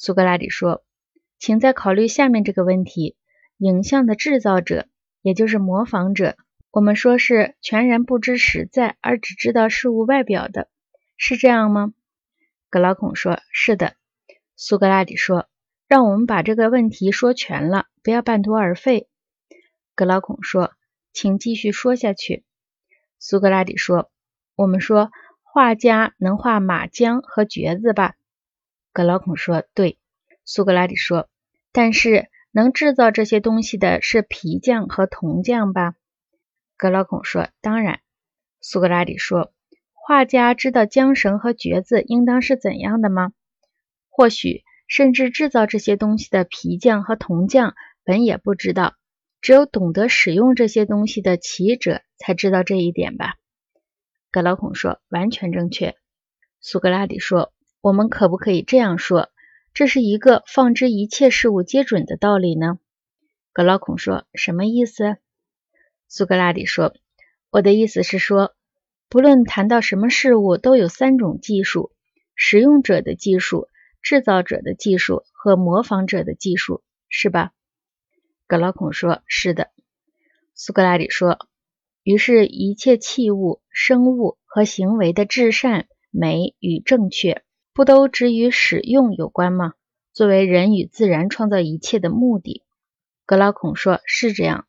苏格拉底说：“请再考虑下面这个问题：影像的制造者，也就是模仿者，我们说是全然不知实在，而只知道事物外表的，是这样吗？”格劳孔说：“是的。”苏格拉底说：“让我们把这个问题说全了，不要半途而废。”格劳孔说：“请继续说下去。”苏格拉底说：“我们说画家能画马缰和橛子吧？”格劳孔说：“对。”苏格拉底说：“但是能制造这些东西的是皮匠和铜匠吧？”格劳孔说：“当然。”苏格拉底说：“画家知道缰绳和橛子应当是怎样的吗？或许甚至制造这些东西的皮匠和铜匠本也不知道。”只有懂得使用这些东西的骑者才知道这一点吧？格劳孔说：“完全正确。”苏格拉底说：“我们可不可以这样说？这是一个放之一切事物皆准的道理呢？”格劳孔说：“什么意思？”苏格拉底说：“我的意思是说，不论谈到什么事物，都有三种技术：使用者的技术、制造者的技术和模仿者的技术，是吧？”格劳孔说：“是的。”苏格拉底说：“于是，一切器物、生物和行为的至善、美与正确，不都只与使用有关吗？作为人与自然创造一切的目的。”格拉孔说：“是这样。”